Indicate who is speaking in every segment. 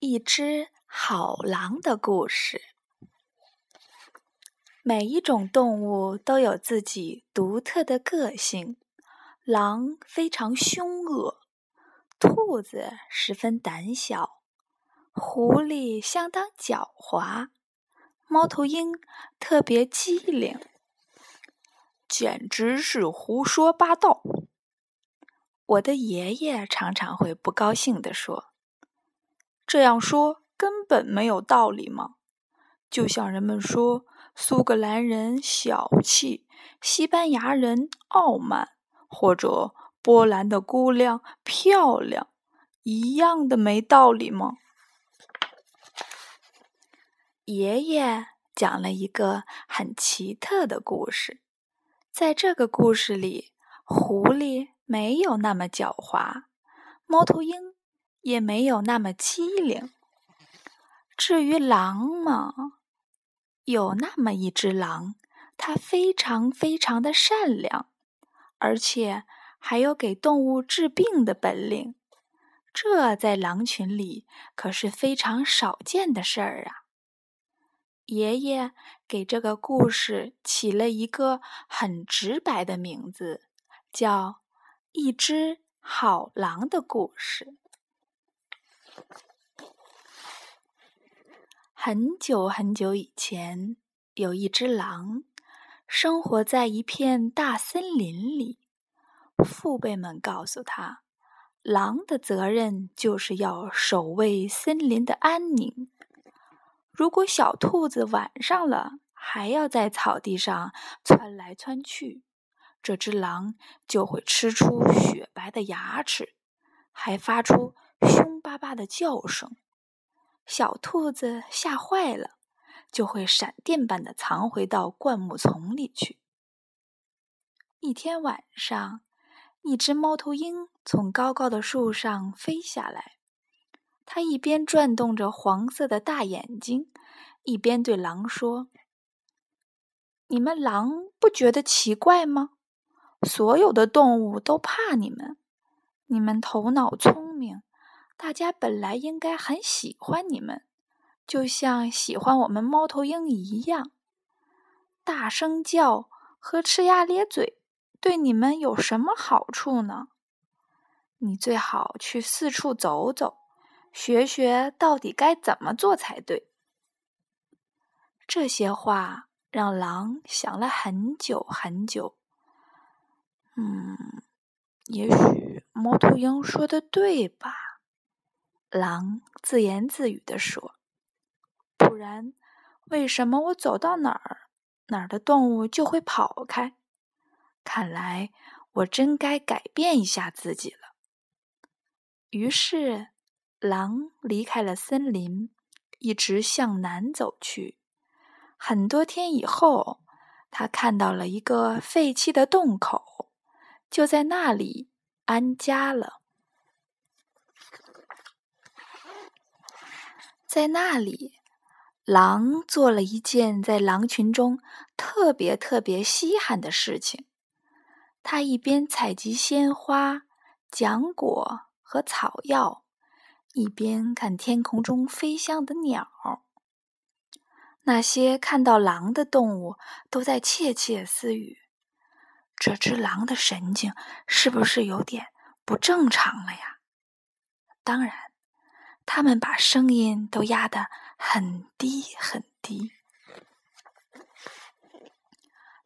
Speaker 1: 一只好狼的故事。每一种动物都有自己独特的个性。狼非常凶恶，兔子十分胆小，狐狸相当狡猾，猫头鹰特别机灵。
Speaker 2: 简直是胡说八道！
Speaker 1: 我的爷爷常常会不高兴地说。
Speaker 2: 这样说根本没有道理吗！就像人们说苏格兰人小气，西班牙人傲慢，或者波兰的姑娘漂亮，一样的没道理吗？
Speaker 1: 爷爷讲了一个很奇特的故事，在这个故事里，狐狸没有那么狡猾，猫头鹰。也没有那么机灵。至于狼嘛，有那么一只狼，它非常非常的善良，而且还有给动物治病的本领。这在狼群里可是非常少见的事儿啊！爷爷给这个故事起了一个很直白的名字，叫《一只好狼的故事》。很久很久以前，有一只狼，生活在一片大森林里。父辈们告诉他，狼的责任就是要守卫森林的安宁。如果小兔子晚上了还要在草地上窜来窜去，这只狼就会吃出雪白的牙齿，还发出凶巴巴的叫声。小兔子吓坏了，就会闪电般的藏回到灌木丛里去。一天晚上，一只猫头鹰从高高的树上飞下来，它一边转动着黄色的大眼睛，一边对狼说：“你们狼不觉得奇怪吗？所有的动物都怕你们，你们头脑聪明。”大家本来应该很喜欢你们，就像喜欢我们猫头鹰一样。大声叫和呲牙咧嘴对你们有什么好处呢？你最好去四处走走，学学到底该怎么做才对。这些话让狼想了很久很久。嗯，也许猫头鹰说的对吧？狼自言自语地说：“不然，为什么我走到哪儿，哪儿的动物就会跑开？看来我真该改变一下自己了。”于是，狼离开了森林，一直向南走去。很多天以后，他看到了一个废弃的洞口，就在那里安家了。在那里，狼做了一件在狼群中特别特别稀罕的事情。他一边采集鲜花、浆果和草药，一边看天空中飞翔的鸟。那些看到狼的动物都在窃窃私语：“这只狼的神经是不是有点不正常了呀？”当然。他们把声音都压得很低很低。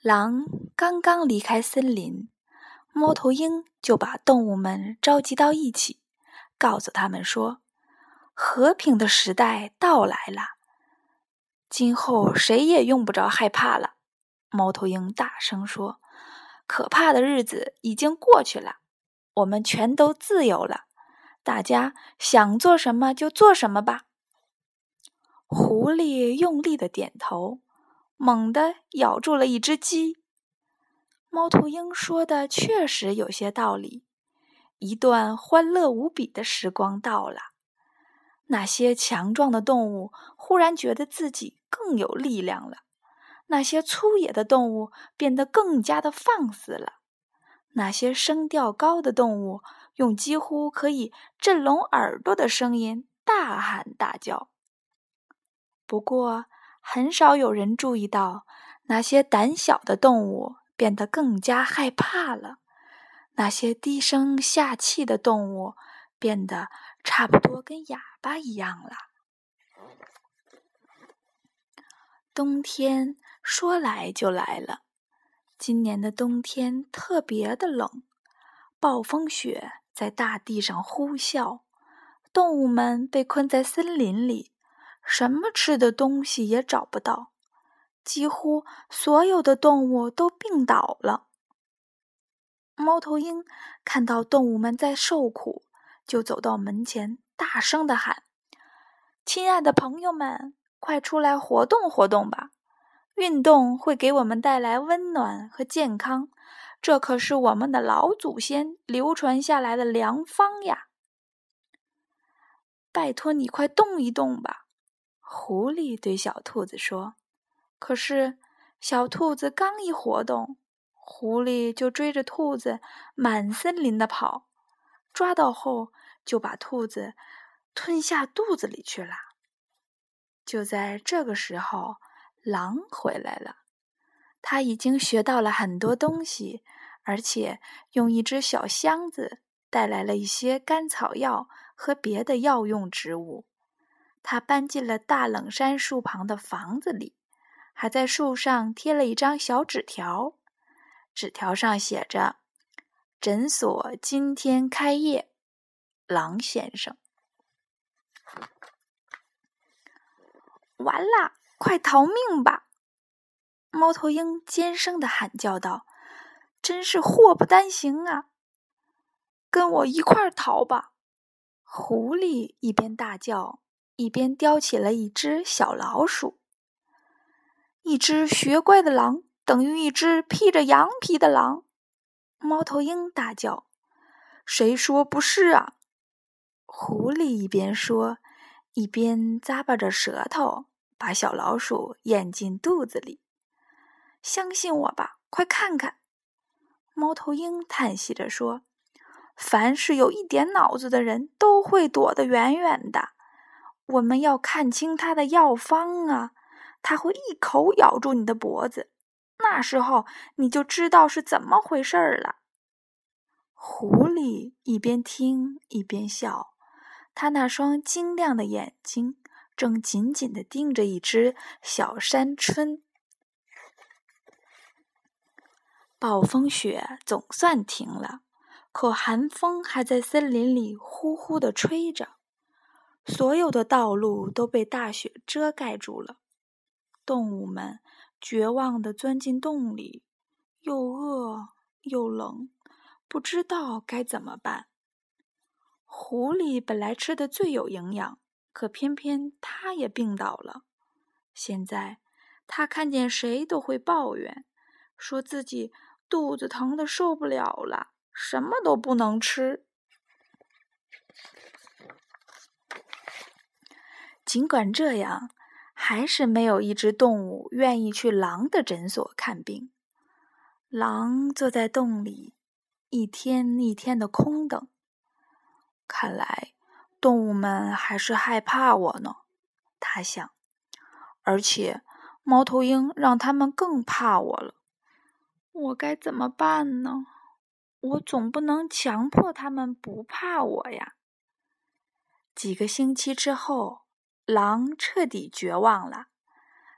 Speaker 1: 狼刚刚离开森林，猫头鹰就把动物们召集到一起，告诉他们说：“和平的时代到来了，今后谁也用不着害怕了。”猫头鹰大声说：“可怕的日子已经过去了，我们全都自由了。”大家想做什么就做什么吧。狐狸用力的点头，猛地咬住了一只鸡。猫头鹰说的确实有些道理。一段欢乐无比的时光到了，那些强壮的动物忽然觉得自己更有力量了，那些粗野的动物变得更加的放肆了，那些声调高的动物。用几乎可以震聋耳朵的声音大喊大叫。不过，很少有人注意到，那些胆小的动物变得更加害怕了，那些低声下气的动物变得差不多跟哑巴一样了。冬天说来就来了，今年的冬天特别的冷，暴风雪在大地上呼啸，动物们被困在森林里，什么吃的东西也找不到，几乎所有的动物都病倒了。猫头鹰看到动物们在受苦，就走到门前，大声的喊：“亲爱的朋友们！”快出来活动活动吧！运动会给我们带来温暖和健康，这可是我们的老祖先流传下来的良方呀！拜托你快动一动吧！狐狸对小兔子说。可是小兔子刚一活动，狐狸就追着兔子满森林的跑，抓到后就把兔子吞下肚子里去了。就在这个时候，狼回来了。他已经学到了很多东西，而且用一只小箱子带来了一些甘草药和别的药用植物。他搬进了大冷杉树旁的房子里，还在树上贴了一张小纸条。纸条上写着：“诊所今天开业，狼先生。”完了，快逃命吧！猫头鹰尖声的喊叫道：“真是祸不单行啊！跟我一块儿逃吧！”狐狸一边大叫，一边叼起了一只小老鼠。一只学乖的狼等于一只披着羊皮的狼。猫头鹰大叫：“谁说不是啊？”狐狸一边说。一边咂巴着舌头，把小老鼠咽进肚子里。相信我吧，快看看！猫头鹰叹息着说：“凡是有一点脑子的人都会躲得远远的。我们要看清他的药方啊！他会一口咬住你的脖子，那时候你就知道是怎么回事了。”狐狸一边听一边笑。他那双晶亮的眼睛正紧紧地盯着一只小山鹑。暴风雪总算停了，可寒风还在森林里呼呼地吹着，所有的道路都被大雪遮盖住了。动物们绝望地钻进洞里，又饿又冷，不知道该怎么办。狐狸本来吃的最有营养，可偏偏它也病倒了。现在，它看见谁都会抱怨，说自己肚子疼的受不了了，什么都不能吃。尽管这样，还是没有一只动物愿意去狼的诊所看病。狼坐在洞里，一天一天的空等。看来，动物们还是害怕我呢，他想。而且，猫头鹰让他们更怕我了。我该怎么办呢？我总不能强迫他们不怕我呀。几个星期之后，狼彻底绝望了。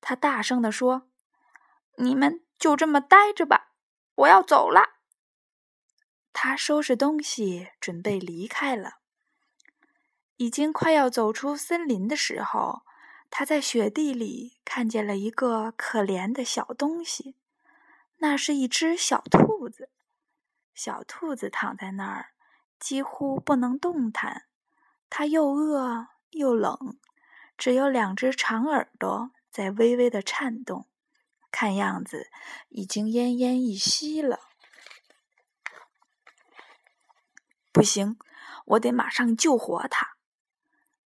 Speaker 1: 他大声地说：“你们就这么待着吧，我要走了。”他收拾东西，准备离开了。已经快要走出森林的时候，他在雪地里看见了一个可怜的小东西。那是一只小兔子。小兔子躺在那儿，几乎不能动弹。它又饿又冷，只有两只长耳朵在微微的颤动，看样子已经奄奄一息了。不行，我得马上救活它。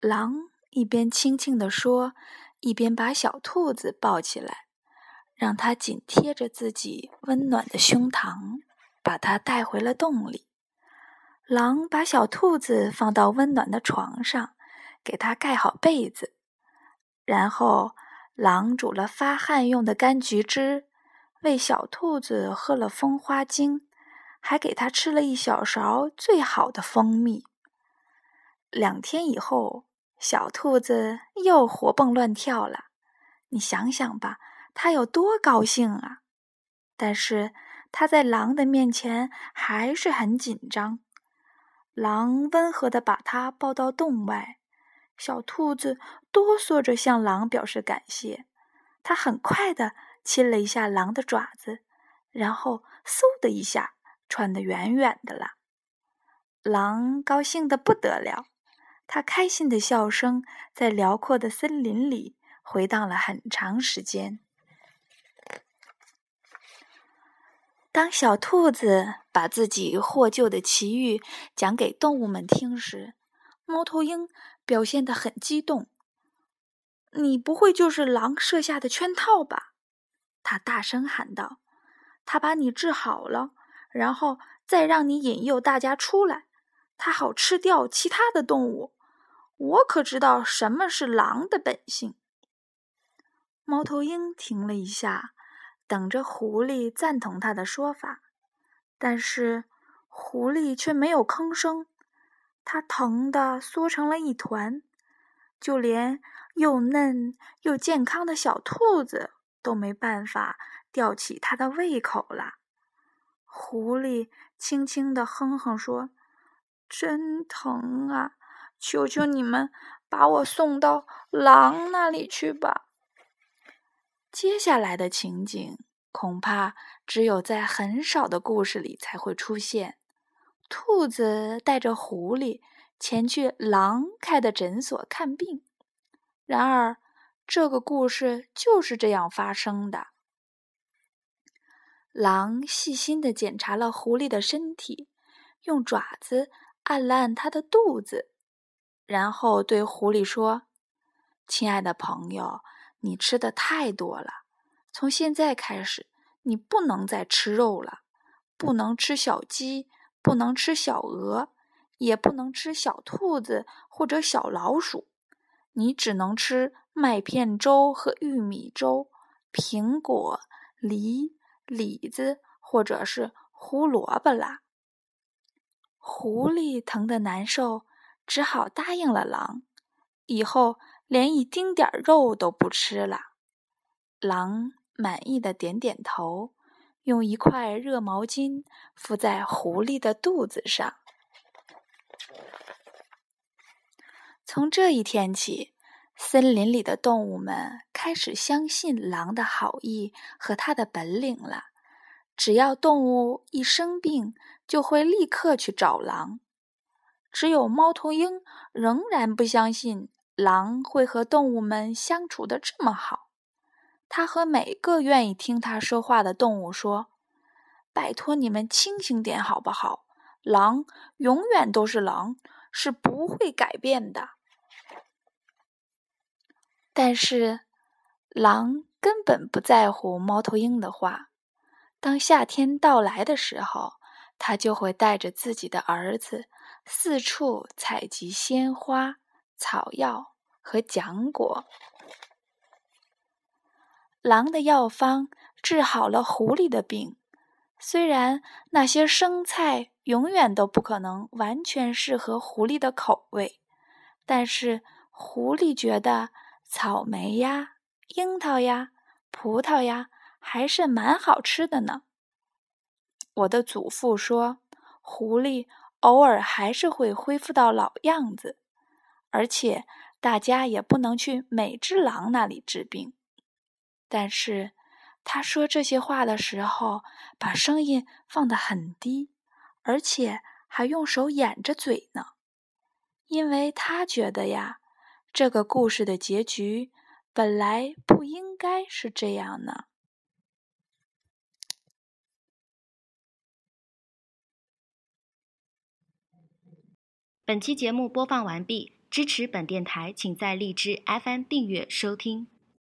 Speaker 1: 狼一边轻轻地说，一边把小兔子抱起来，让它紧贴着自己温暖的胸膛，把它带回了洞里。狼把小兔子放到温暖的床上，给它盖好被子。然后，狼煮了发汗用的柑橘汁，喂小兔子喝了蜂花精，还给它吃了一小勺最好的蜂蜜。两天以后，小兔子又活蹦乱跳了。你想想吧，它有多高兴啊！但是它在狼的面前还是很紧张。狼温和的把它抱到洞外，小兔子哆嗦着向狼表示感谢。它很快的亲了一下狼的爪子，然后嗖的一下窜得远远的了。狼高兴的不得了。他开心的笑声在辽阔的森林里回荡了很长时间。当小兔子把自己获救的奇遇讲给动物们听时，猫头鹰表现得很激动。“你不会就是狼设下的圈套吧？”他大声喊道。“他把你治好了，然后再让你引诱大家出来，他好吃掉其他的动物。”我可知道什么是狼的本性。猫头鹰停了一下，等着狐狸赞同他的说法，但是狐狸却没有吭声。它疼得缩成了一团，就连又嫩又健康的小兔子都没办法吊起它的胃口了。狐狸轻轻地哼哼说：“真疼啊！”求求你们，把我送到狼那里去吧。接下来的情景恐怕只有在很少的故事里才会出现。兔子带着狐狸前去狼开的诊所看病，然而这个故事就是这样发生的。狼细心的检查了狐狸的身体，用爪子按了按它的肚子。然后对狐狸说：“亲爱的朋友，你吃的太多了。从现在开始，你不能再吃肉了，不能吃小鸡，不能吃小鹅，也不能吃小兔子或者小老鼠。你只能吃麦片粥和玉米粥、苹果、梨、李子或者是胡萝卜啦。”狐狸疼得难受。只好答应了狼，以后连一丁点儿肉都不吃了。狼满意的点点头，用一块热毛巾敷在狐狸的肚子上。从这一天起，森林里的动物们开始相信狼的好意和他的本领了。只要动物一生病，就会立刻去找狼。只有猫头鹰仍然不相信狼会和动物们相处的这么好。他和每个愿意听他说话的动物说：“拜托你们清醒点好不好？狼永远都是狼，是不会改变的。”但是，狼根本不在乎猫头鹰的话。当夏天到来的时候，他就会带着自己的儿子。四处采集鲜花、草药和浆果。狼的药方治好了狐狸的病，虽然那些生菜永远都不可能完全适合狐狸的口味，但是狐狸觉得草莓呀、樱桃呀、葡萄呀还是蛮好吃的呢。我的祖父说，狐狸。偶尔还是会恢复到老样子，而且大家也不能去美只狼那里治病。但是他说这些话的时候，把声音放得很低，而且还用手掩着嘴呢，因为他觉得呀，这个故事的结局本来不应该是这样呢。
Speaker 3: 本期节目播放完毕，支持本电台，请在荔枝 FM 订阅收听。